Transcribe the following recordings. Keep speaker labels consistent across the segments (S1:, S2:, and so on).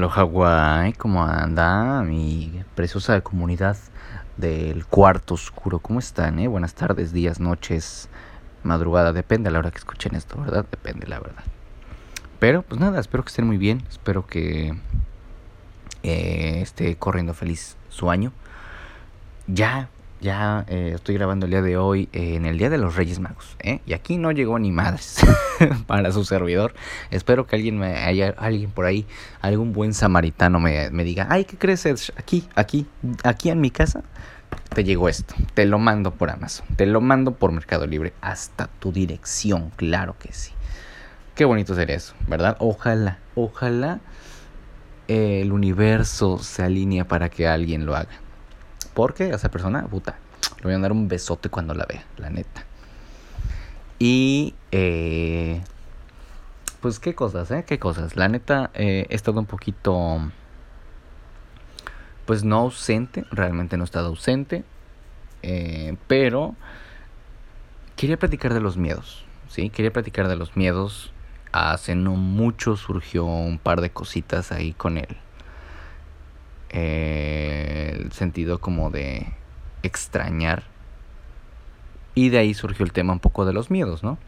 S1: Aloha Hawaii, ¿cómo anda mi preciosa comunidad del cuarto oscuro? ¿Cómo están? Eh? Buenas tardes, días, noches, madrugada, depende a la hora que escuchen esto, ¿verdad? Depende, la verdad. Pero, pues nada, espero que estén muy bien, espero que eh, esté corriendo feliz su año. Ya ya eh, estoy grabando el día de hoy eh, en el Día de los Reyes Magos. ¿eh? Y aquí no llegó ni madres para su servidor. Espero que alguien me haya, alguien por ahí, algún buen samaritano me, me diga, ay, ¿qué crees? Aquí, aquí, aquí en mi casa te llegó esto. Te lo mando por Amazon. Te lo mando por Mercado Libre. Hasta tu dirección, claro que sí. Qué bonito sería eso, ¿verdad? Ojalá, ojalá el universo se alinee para que alguien lo haga. Porque a esa persona, puta, le voy a dar un besote cuando la vea, la neta. Y, eh, pues, qué cosas, ¿eh? Qué cosas. La neta, eh, he estado un poquito, pues, no ausente. Realmente no he estado ausente. Eh, pero, quería platicar de los miedos, ¿sí? Quería platicar de los miedos. Hace no mucho surgió un par de cositas ahí con él eh, el sentido como de extrañar. Y de ahí surgió el tema un poco de los miedos, ¿no?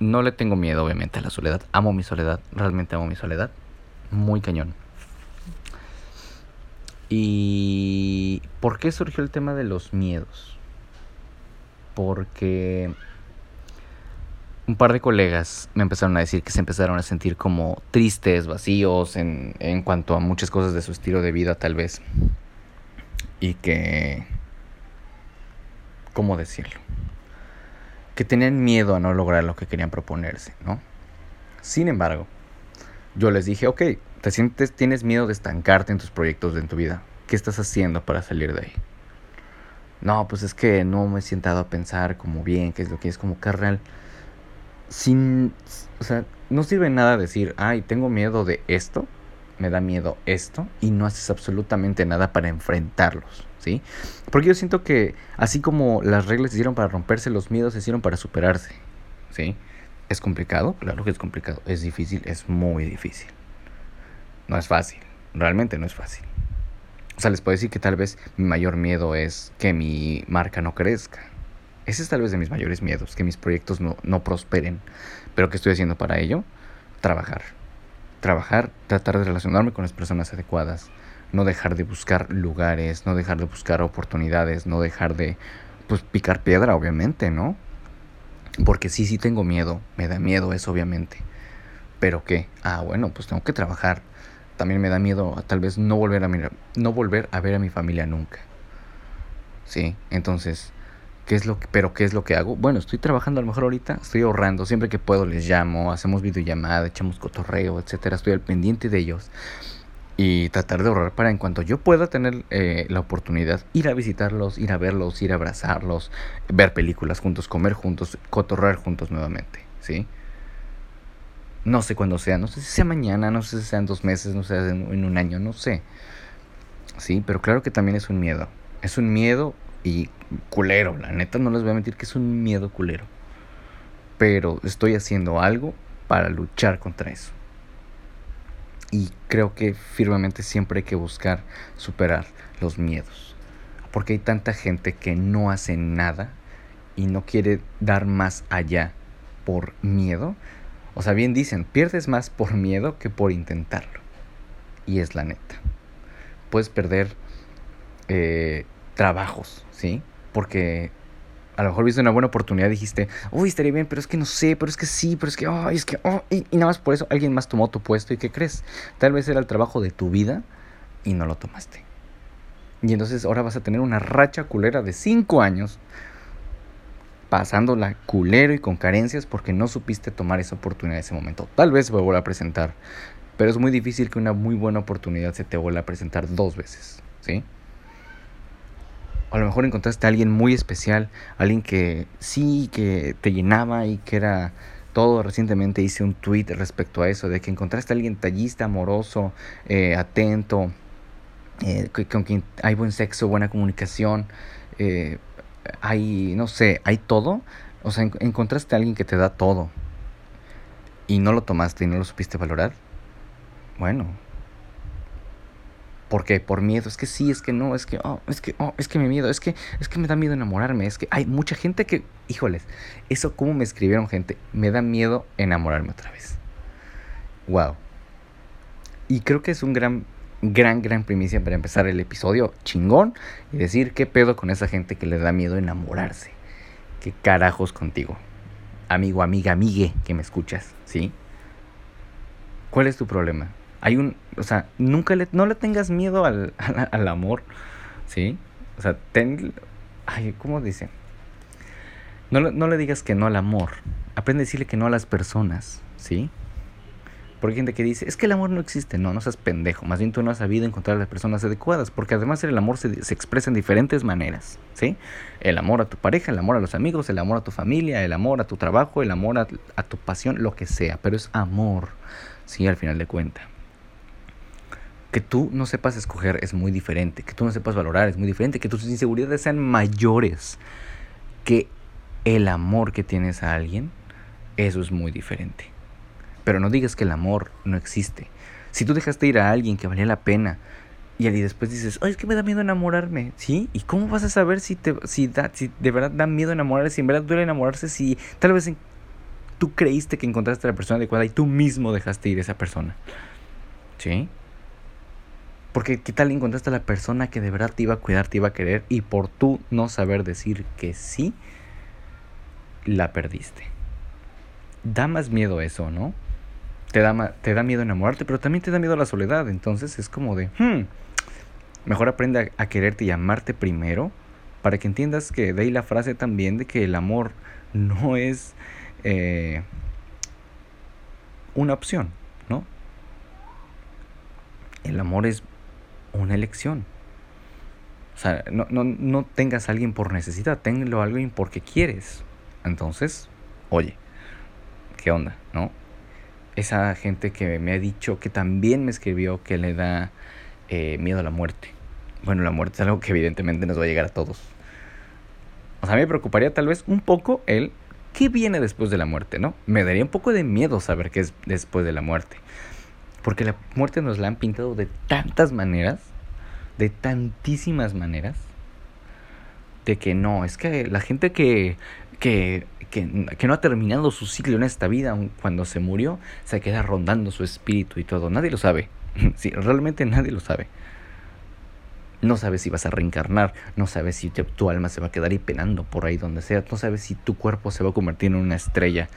S1: No le tengo miedo, obviamente, a la soledad. Amo mi soledad, realmente amo mi soledad. Muy cañón. ¿Y por qué surgió el tema de los miedos? Porque un par de colegas me empezaron a decir que se empezaron a sentir como tristes, vacíos en, en cuanto a muchas cosas de su estilo de vida tal vez. Y que... ¿Cómo decirlo? Que tenían miedo a no lograr lo que querían proponerse, ¿no? Sin embargo, yo les dije, ok, te sientes, tienes miedo de estancarte en tus proyectos de en tu vida. ¿Qué estás haciendo para salir de ahí? No, pues es que no me he sentado a pensar como bien, qué es lo que es como carnal sin, o sea, no sirve nada decir, ay, tengo miedo de esto, me da miedo esto, y no haces absolutamente nada para enfrentarlos, ¿sí? Porque yo siento que así como las reglas se hicieron para romperse, los miedos se hicieron para superarse, ¿sí? ¿Es complicado? Claro que es complicado. ¿Es difícil? Es muy difícil. No es fácil. Realmente no es fácil. O sea, les puedo decir que tal vez mi mayor miedo es que mi marca no crezca. Ese es tal vez de mis mayores miedos, que mis proyectos no, no prosperen. Pero ¿qué estoy haciendo para ello? Trabajar. Trabajar, tratar de relacionarme con las personas adecuadas. No dejar de buscar lugares, no dejar de buscar oportunidades, no dejar de pues picar piedra, obviamente, ¿no? Porque sí, sí tengo miedo, me da miedo eso, obviamente. Pero qué? Ah, bueno, pues tengo que trabajar. También me da miedo tal vez no volver a mirar, no volver a ver a mi familia nunca. Sí, entonces ¿Qué es lo que, pero qué es lo que hago? Bueno, estoy trabajando a lo mejor ahorita, estoy ahorrando, siempre que puedo les llamo, hacemos videollamada, echamos cotorreo, etcétera, estoy al pendiente de ellos y tratar de ahorrar para en cuanto yo pueda tener eh, la oportunidad ir a visitarlos, ir a verlos, ir a abrazarlos, ver películas juntos, comer juntos, cotorrear juntos nuevamente, ¿sí? No sé cuándo sea, no sé si sea mañana, no sé si sean dos meses, no sé en, en un año, no sé. Sí, pero claro que también es un miedo. Es un miedo y culero, la neta no les voy a mentir que es un miedo culero. Pero estoy haciendo algo para luchar contra eso. Y creo que firmemente siempre hay que buscar superar los miedos. Porque hay tanta gente que no hace nada y no quiere dar más allá por miedo. O sea, bien dicen, pierdes más por miedo que por intentarlo. Y es la neta. Puedes perder eh, trabajos, ¿sí? Porque a lo mejor viste una buena oportunidad y dijiste, uy, estaría bien, pero es que no sé, pero es que sí, pero es que, ay, es que, oh, y, nada más por eso alguien más tomó tu puesto y ¿qué crees? Tal vez era el trabajo de tu vida y no lo tomaste. Y entonces ahora vas a tener una racha culera de cinco años pasándola culero y con carencias porque no supiste tomar esa oportunidad en ese momento. Tal vez se vuelva a presentar, pero es muy difícil que una muy buena oportunidad se te vuelva a presentar dos veces, ¿sí? A lo mejor encontraste a alguien muy especial, alguien que sí, que te llenaba y que era todo. Recientemente hice un tweet respecto a eso, de que encontraste a alguien tallista, amoroso, eh, atento, eh, con quien hay buen sexo, buena comunicación, eh, hay, no sé, hay todo. O sea, encontraste a alguien que te da todo y no lo tomaste y no lo supiste valorar. Bueno. ¿Por qué? Por miedo. Es que sí, es que no, es que, oh, es que, oh, es que me miedo, es que, es que me da miedo enamorarme. Es que hay mucha gente que, híjoles, eso como me escribieron gente, me da miedo enamorarme otra vez. Wow. Y creo que es un gran, gran, gran primicia para empezar el episodio chingón y decir qué pedo con esa gente que le da miedo enamorarse. ¿Qué carajos contigo? Amigo, amiga, amigue que me escuchas, ¿sí? ¿Cuál es tu problema? Hay un, o sea, nunca le, no le tengas miedo al, al, amor, ¿sí? O sea, ten, ay, ¿cómo dice? No, no le digas que no al amor, aprende a decirle que no a las personas, ¿sí? Porque hay gente que dice, es que el amor no existe. No, no seas pendejo. Más bien tú no has sabido encontrar a las personas adecuadas. Porque además el amor se, se, expresa en diferentes maneras. ¿Sí? El amor a tu pareja, el amor a los amigos, el amor a tu familia, el amor a tu trabajo, el amor a, a tu pasión, lo que sea. Pero es amor. Sí, al final de cuentas. Que tú no sepas escoger es muy diferente. Que tú no sepas valorar es muy diferente. Que tus inseguridades sean mayores que el amor que tienes a alguien. Eso es muy diferente. Pero no digas que el amor no existe. Si tú dejaste ir a alguien que valía la pena y, después dices, ay, es que me da miedo enamorarme, ¿sí? ¿Y cómo vas a saber si, te, si, da, si de verdad da miedo enamorarse, si en verdad duele enamorarse, si tal vez tú creíste que encontraste a la persona adecuada y tú mismo dejaste ir a esa persona? ¿Sí? Porque qué tal encontraste a la persona que de verdad te iba a cuidar, te iba a querer y por tú no saber decir que sí, la perdiste. Da más miedo eso, ¿no? te da, te da miedo enamorarte, pero también te da miedo la soledad. Entonces es como de, hmm, mejor aprende a, quererte y amarte primero para que entiendas que de ahí la frase también de que el amor no es eh, una opción, ¿no? El amor es una elección. O sea, no, no, no tengas a alguien por necesidad, tenlo a alguien porque quieres. Entonces, oye, ¿qué onda? ¿No? esa gente que me ha dicho, que también me escribió que le da eh, miedo a la muerte. Bueno, la muerte es algo que evidentemente nos va a llegar a todos. O sea, me preocuparía tal vez un poco el qué viene después de la muerte, ¿no? Me daría un poco de miedo saber qué es después de la muerte. Porque la muerte nos la han pintado de tantas maneras, de tantísimas maneras, de que no, es que la gente que, que que, no ha terminado su ciclo en esta vida, cuando se murió, se queda rondando su espíritu y todo. Nadie lo sabe. Sí, realmente nadie lo sabe. No sabes si vas a reencarnar, no sabes si tu alma se va a quedar ahí penando por ahí donde sea, no sabes si tu cuerpo se va a convertir en una estrella,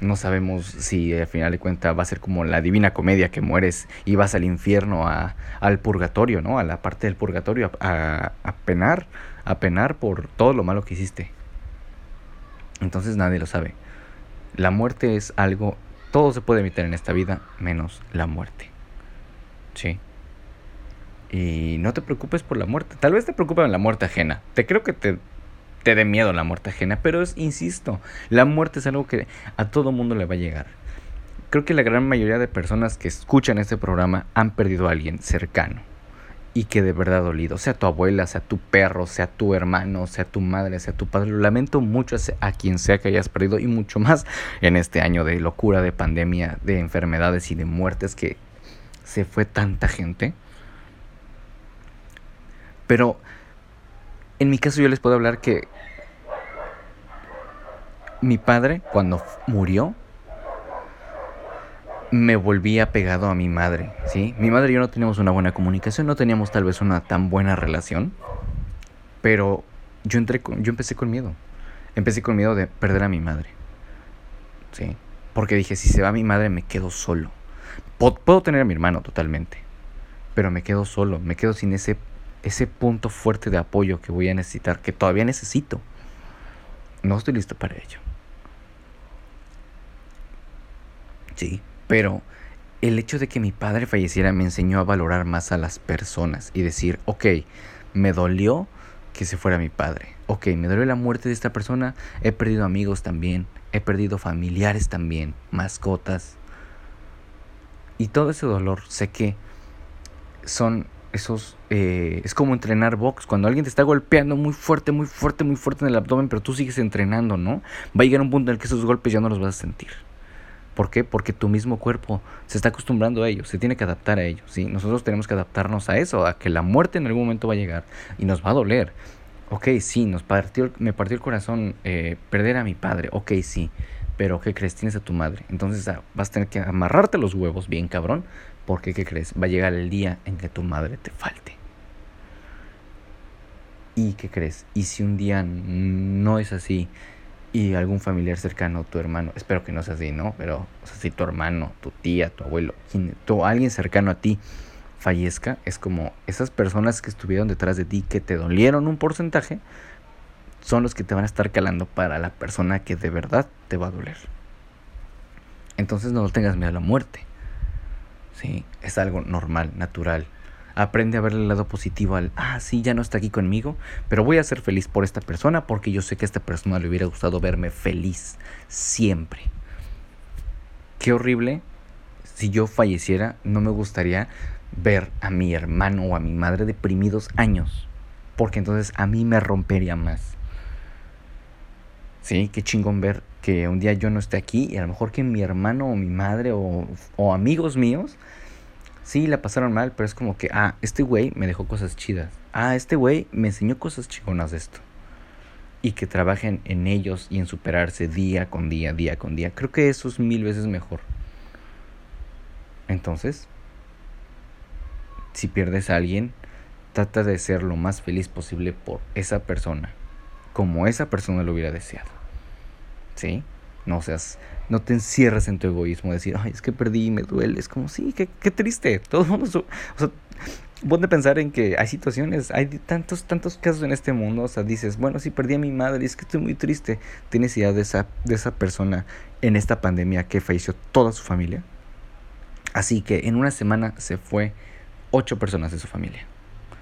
S1: no sabemos si al final de cuentas va a ser como la divina comedia que mueres y vas al infierno, a, al purgatorio, ¿no? A la parte del purgatorio, a, a penar, a penar por todo lo malo que hiciste. Entonces nadie lo sabe. La muerte es algo, todo se puede evitar en esta vida menos la muerte. ¿Sí? Y no te preocupes por la muerte. Tal vez te preocupes la muerte ajena. Te creo que te, te dé miedo la muerte ajena. Pero es, insisto, la muerte es algo que a todo mundo le va a llegar. Creo que la gran mayoría de personas que escuchan este programa han perdido a alguien cercano y que de verdad ha dolido, sea tu abuela, sea tu perro, sea tu hermano, sea tu madre, sea tu padre. Lo lamento mucho a quien sea que hayas perdido y mucho más en este año de locura, de pandemia, de enfermedades y de muertes que se fue tanta gente. Pero en mi caso yo les puedo hablar que mi padre cuando murió me volvía pegado a mi madre, ¿sí? Mi madre y yo no teníamos una buena comunicación, no teníamos tal vez una tan buena relación, pero yo, entré yo empecé con miedo. Empecé con miedo de perder a mi madre, ¿sí? Porque dije, si se va mi madre me quedo solo. Puedo tener a mi hermano totalmente, pero me quedo solo, me quedo sin ese, ese punto fuerte de apoyo que voy a necesitar, que todavía necesito. No estoy listo para ello. Sí, pero el hecho de que mi padre falleciera me enseñó a valorar más a las personas y decir, ok, me dolió que se fuera mi padre. Ok, me dolió la muerte de esta persona. He perdido amigos también. He perdido familiares también. Mascotas. Y todo ese dolor sé que son esos... Eh, es como entrenar box. Cuando alguien te está golpeando muy fuerte, muy fuerte, muy fuerte en el abdomen, pero tú sigues entrenando, ¿no? Va a llegar un punto en el que esos golpes ya no los vas a sentir. ¿Por qué? Porque tu mismo cuerpo se está acostumbrando a ello, se tiene que adaptar a ello. ¿sí? Nosotros tenemos que adaptarnos a eso, a que la muerte en algún momento va a llegar y nos va a doler. Ok, sí, nos partió, me partió el corazón eh, perder a mi padre. Ok, sí, pero ¿qué crees? Tienes a tu madre. Entonces ah, vas a tener que amarrarte los huevos bien cabrón, porque ¿qué crees? Va a llegar el día en que tu madre te falte. ¿Y qué crees? Y si un día no es así y algún familiar cercano, tu hermano, espero que no sea así, ¿no? Pero, si tu hermano, tu tía, tu abuelo, alguien cercano a ti fallezca, es como esas personas que estuvieron detrás de ti, que te dolieron un porcentaje, son los que te van a estar calando para la persona que de verdad te va a doler. Entonces no tengas miedo a la muerte. ¿Sí? Es algo normal, natural. Aprende a ver el lado positivo al, ah, sí, ya no está aquí conmigo, pero voy a ser feliz por esta persona porque yo sé que a esta persona le hubiera gustado verme feliz siempre. Qué horrible. Si yo falleciera, no me gustaría ver a mi hermano o a mi madre deprimidos años, porque entonces a mí me rompería más. Sí, qué chingón ver que un día yo no esté aquí y a lo mejor que mi hermano o mi madre o, o amigos míos sí la pasaron mal, pero es como que, ah, este güey me dejó cosas chidas. Ah, este güey me enseñó cosas chingonas de esto. Y que trabajen en ellos y en superarse día con día, día con día. Creo que eso es mil veces mejor. Entonces, si pierdes a alguien, trata de ser lo más feliz posible por esa persona, como esa persona lo hubiera deseado. ¿Sí? No seas no te encierras en tu egoísmo, decir, ay, es que perdí me duele. Es como, sí, qué, qué triste. Todo mundo, o sea, ponte a pensar en que hay situaciones, hay tantos, tantos casos en este mundo. O sea, dices, bueno, sí, perdí a mi madre es que estoy muy triste. ¿Tienes idea de esa, de esa persona en esta pandemia que falleció toda su familia? Así que en una semana se fue ocho personas de su familia.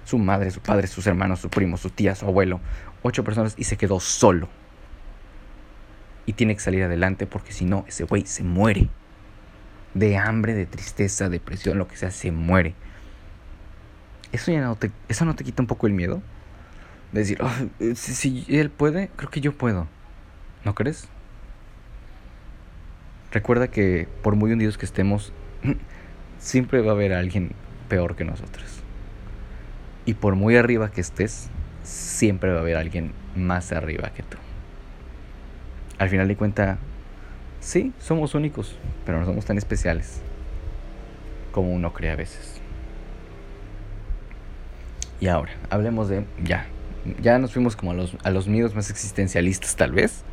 S1: Su madre, su padre, sus hermanos, su primo, su tía, su abuelo. Ocho personas y se quedó solo y tiene que salir adelante porque si no, ese güey se muere. De hambre, de tristeza, depresión, lo que sea, se muere. Eso ya no te, eso no te quita un poco el miedo. De decir, si, él puede, creo que yo puedo. ¿No crees? Recuerda que por muy hundidos que estemos, siempre va a haber alguien peor que nosotros. Y por muy arriba que estés, siempre va a haber alguien más arriba que tú al final de cuenta, sí, somos únicos, pero no somos tan especiales como uno cree a veces. Y ahora, hablemos de, ya, ya nos fuimos como a los, a los miedos más existencialistas tal vez.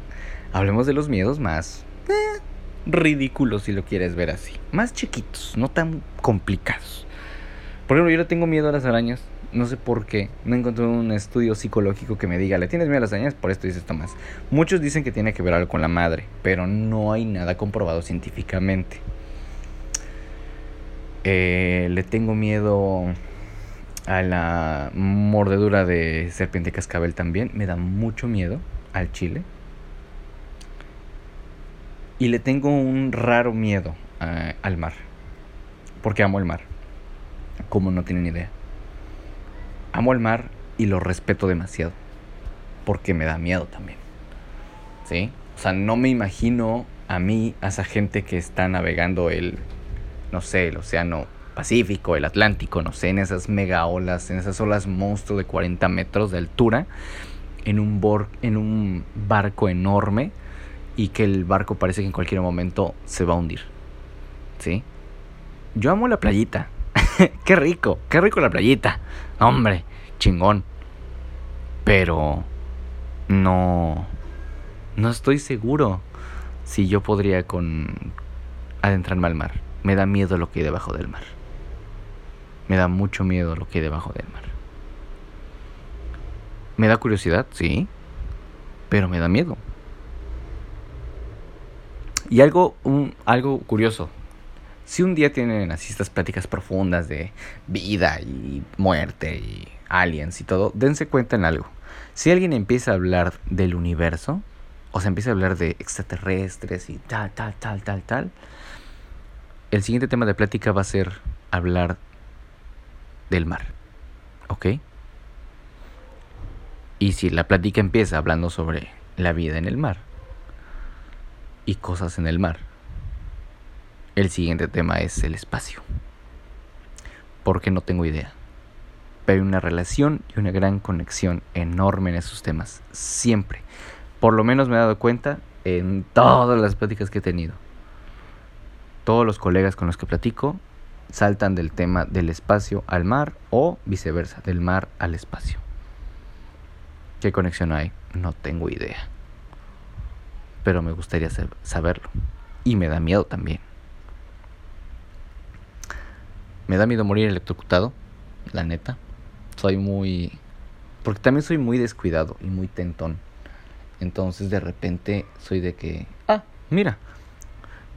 S1: Hablemos de los miedos más eh, ridículos si lo quieres ver así. Más chiquitos, no tan complicados. Por ejemplo, yo le tengo miedo a las arañas no sé por qué. No encontré un estudio psicológico que me diga, ¿le tienes miedo a las arañas? Por esto dice esto más. Muchos dicen que tiene que ver algo con la madre, pero no hay nada comprobado científicamente. Eh, le tengo miedo a la mordedura de serpiente cascabel también. Me da mucho miedo al chile. Y le tengo un raro miedo eh, al mar. Porque amo el mar. Como no tienen idea amo el mar y lo respeto demasiado. Porque me da miedo también. ¿Sí? O sea, no me imagino a mí, a esa gente que está navegando el, no sé, el océano Pacífico, el Atlántico, no sé, en esas mega olas, en esas olas monstruo de 40 metros de altura, en un, en un barco enorme y que el barco parece que en cualquier momento se va a hundir. ¿Sí? Yo amo la playita. qué rico, qué rico la playita. Hombre, chingón. Pero no no estoy seguro si yo podría con adentrarme al mar. Me da miedo lo que hay debajo del mar. Me da mucho miedo lo que hay debajo del mar. Me da curiosidad, sí, pero me da miedo. Y algo, un, algo curioso, si un día tienen así estas pláticas profundas de vida y muerte y aliens y todo, dense cuenta en algo. Si alguien empieza a hablar del universo, o se empieza a hablar de extraterrestres y tal, tal, tal, tal, tal, el siguiente tema de plática va a ser hablar del mar. ¿Ok? Y si la plática empieza hablando sobre la vida en el mar y cosas en el mar, el siguiente tema es el espacio. Porque no tengo idea. Pero hay una relación y una gran conexión enorme en esos temas. Siempre. Por lo menos me he dado cuenta en todas las pláticas que he tenido. Todos los colegas con los que platico saltan del tema del espacio al mar o viceversa, del mar al espacio. ¿Qué conexión hay? No tengo idea. Pero me gustaría saberlo. Y me da miedo también. Me da miedo morir electrocutado, la neta. Soy muy... Porque también soy muy descuidado y muy tentón. Entonces de repente soy de que... Ah, mira,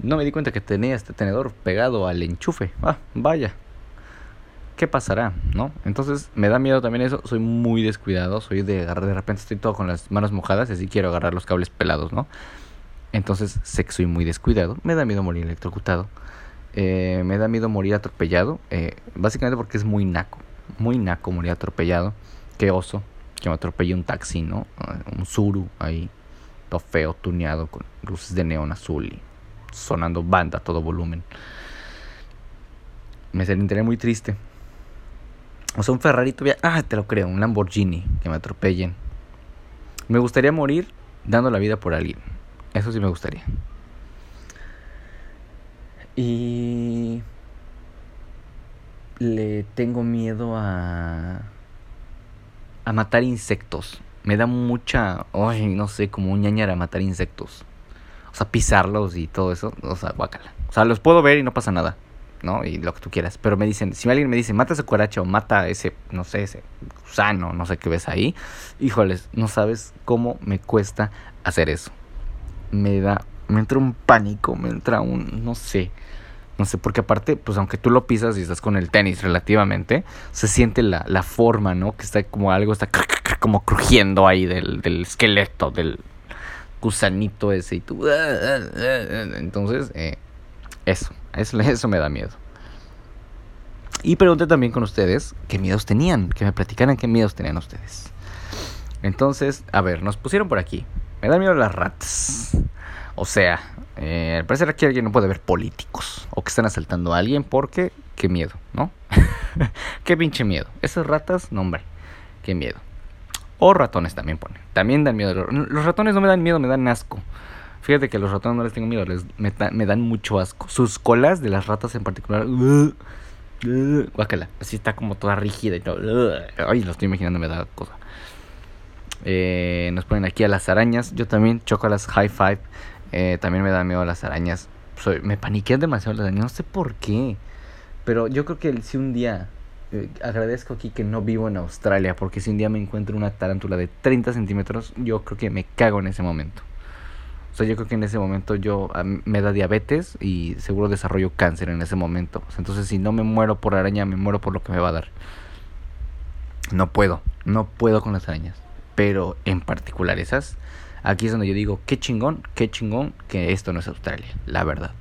S1: no me di cuenta que tenía este tenedor pegado al enchufe. Ah, vaya. ¿Qué pasará? ¿No? Entonces me da miedo también eso. Soy muy descuidado. Soy de agarrar. De repente estoy todo con las manos mojadas. Y así quiero agarrar los cables pelados, ¿no? Entonces sé que soy muy descuidado. Me da miedo morir electrocutado. Eh, me da miedo morir atropellado. Eh, básicamente porque es muy naco. Muy naco morir atropellado. Qué oso. Que me atropelle un taxi, ¿no? Un suru ahí. Todo feo, tuneado con luces de neón azul y sonando banda a todo volumen. Me sentiría muy triste. O sea, un Ferrari todavía, ah, te lo creo, un Lamborghini, que me atropellen. Me gustaría morir dando la vida por alguien. Eso sí me gustaría. Y le tengo miedo a a matar insectos. Me da mucha, ay, no sé, como un ñañara matar insectos. O sea, pisarlos y todo eso. O sea, guácala. O sea, los puedo ver y no pasa nada. ¿no? Y lo que tú quieras. Pero me dicen, si alguien me dice, mata ese cuaracha o mata ese, no sé, ese gusano, no sé qué ves ahí. Híjoles, no sabes cómo me cuesta hacer eso. Me da, me entra un pánico, me entra un, no sé. No sé, porque aparte, pues aunque tú lo pisas y estás con el tenis relativamente, se siente la, la forma, ¿no? Que está como algo, está como crujiendo ahí del, del esqueleto, del, gusanito ese y tú. Ah, ah, ah, entonces, eh, eso, eso, eso me da miedo. Y pregunté también con ustedes qué miedos tenían, que me platicaran qué miedos tenían ustedes. Entonces, a ver, nos pusieron por aquí. Me da miedo las ratas. O sea, eh, al parecer aquí alguien no puede ver políticos o que están asaltando a alguien porque qué miedo, ¿no? qué pinche miedo. Esas ratas, no hombre, qué miedo. O ratones también pone. También dan miedo. Los ratones no me dan miedo, me dan asco. Fíjate que los ratones no les tengo miedo, les, me, dan mucho asco. Sus colas de las ratas en particular. Uh, uh, así está como toda rígida y todo. Uh, ay, lo estoy imaginando, me da cosa. Eh, nos ponen aquí a las arañas. Yo también choco a las high five. Eh, también me dan miedo las arañas. Soy, me paniquean demasiado las arañas. No sé por qué. Pero yo creo que si un día eh, agradezco aquí que no vivo en Australia, porque si un día me encuentro una tarántula de 30 centímetros, yo creo que me cago en ese momento. O sea, yo creo que en ese momento yo me da diabetes y seguro desarrollo cáncer en ese momento. entonces, si no me muero por araña, me muero por lo que me va a dar. No puedo, no puedo con las arañas. Pero en particular esas, aquí es donde yo digo, qué chingón, qué chingón que esto no es Australia, la verdad.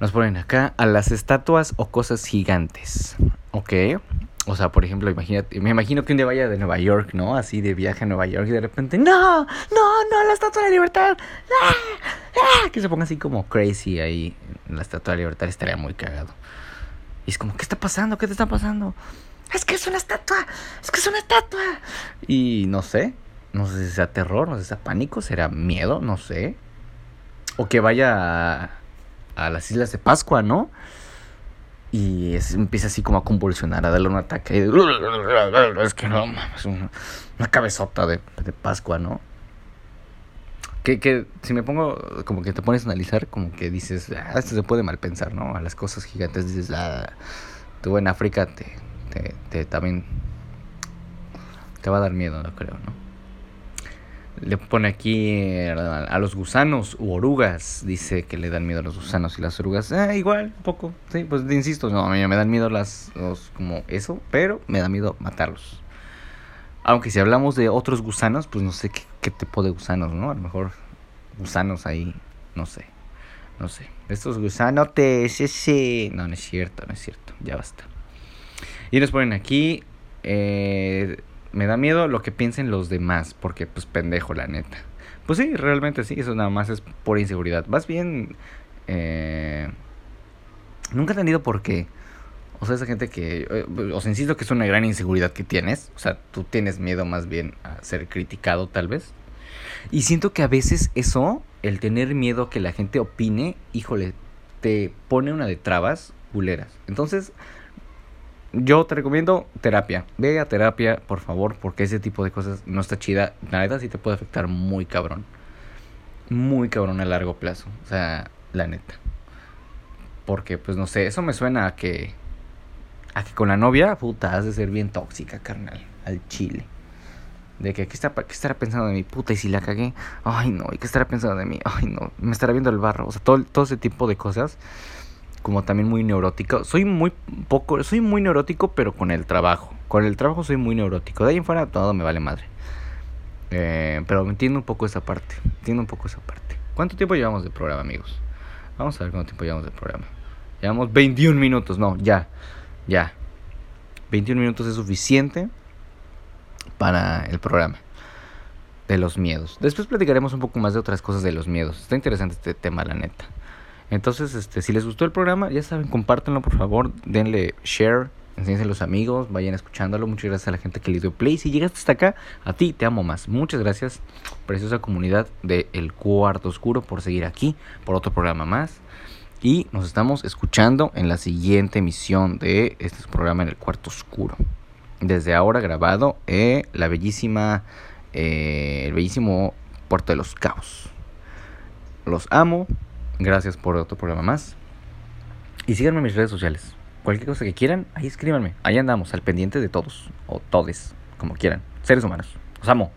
S1: Nos ponen acá a las estatuas o cosas gigantes. Ok. O sea, por ejemplo, imagínate, me imagino que un día vaya de Nueva York, ¿no? Así de viaje a Nueva York y de repente, no, no, no, la estatua de la libertad. ¡Ah! ¡Ah! Que se ponga así como crazy ahí la estatua de la libertad estaría muy cagado. Y es como, ¿qué está pasando? ¿Qué te está pasando? Es que es una estatua, es que es una estatua. Y no sé, no sé si sea terror, no sé si sea pánico, será miedo, no sé. O que vaya a las Islas de Pascua, ¿no? Y empieza así como a convulsionar, a darle un ataque. es que no, es una, cabezota de, Pascua, ¿no? Que, que, si me pongo, como que te pones a analizar, como que dices, ah, esto se puede mal pensar, ¿no? A las cosas gigantes dices, ah, tú en África te, te, te también te va a dar miedo, no creo, ¿no? Le pone aquí a los gusanos u orugas. Dice que le dan miedo a los gusanos y las orugas. Eh, igual, un poco. Sí, pues insisto, no, a mí me dan miedo las, los, como eso, pero me da miedo matarlos. Aunque si hablamos de otros gusanos, pues no sé qué, qué tipo de gusanos, ¿no? A lo mejor gusanos ahí, no sé. No sé. Estos gusanotes, ese. No, no es cierto, no es cierto. Ya basta. Y nos ponen aquí. Eh, da miedo lo que piensen los demás, porque pues pendejo la neta. Pues sí, realmente sí, eso nada más es por inseguridad. Más bien Eh, nunca he entendido por qué. O sea, esa gente que... Eh, os insisto que es una gran inseguridad que tienes. O sea, tú tienes miedo más bien a ser criticado tal vez. Y siento que a veces eso, el tener miedo a que la gente opine, híjole, te pone una de trabas buleras. Entonces, yo te recomiendo terapia. Ve a terapia, por favor, porque ese tipo de cosas no está chida. La neta sí te puede afectar muy cabrón. Muy cabrón a largo plazo. O sea, la neta. Porque, pues no sé, eso me suena a que. A que con la novia, puta, has de ser bien tóxica, carnal. Al chile. De que, ¿qué, está, ¿qué estará pensando de mi puta? Y si la cagué, ay no, ¿y qué estará pensando de mí? Ay no, me estará viendo el barro. O sea, todo, todo ese tipo de cosas. Como también muy neurótico. Soy muy poco, soy muy neurótico, pero con el trabajo. Con el trabajo soy muy neurótico. De ahí en fuera todo me vale madre. Eh, pero entiendo un poco esa parte. Entiendo un poco esa parte. ¿Cuánto tiempo llevamos de programa, amigos? Vamos a ver cuánto tiempo llevamos de programa. Llevamos 21 minutos. No, ya. Ya. 21 minutos es suficiente para el programa de los miedos. Después platicaremos un poco más de otras cosas de los miedos. Está interesante este tema, la neta. Entonces, este, si les gustó el programa, ya saben, compártanlo por favor, denle share, enséñense a los amigos, vayan escuchándolo. Muchas gracias a la gente que le dio play. Si llegaste hasta acá, a ti te amo más. Muchas gracias, preciosa comunidad de El Cuarto Oscuro, por seguir aquí, por otro programa más. Y nos estamos escuchando en la siguiente emisión de este programa en El Cuarto Oscuro desde ahora grabado en la bellísima, eh, el bellísimo Puerto de los Cabos. Los amo, gracias por otro programa más. Y síganme en mis redes sociales. Cualquier cosa que quieran, ahí escríbanme. Ahí andamos, al pendiente de todos, o todes, como quieran. Seres humanos. Los amo.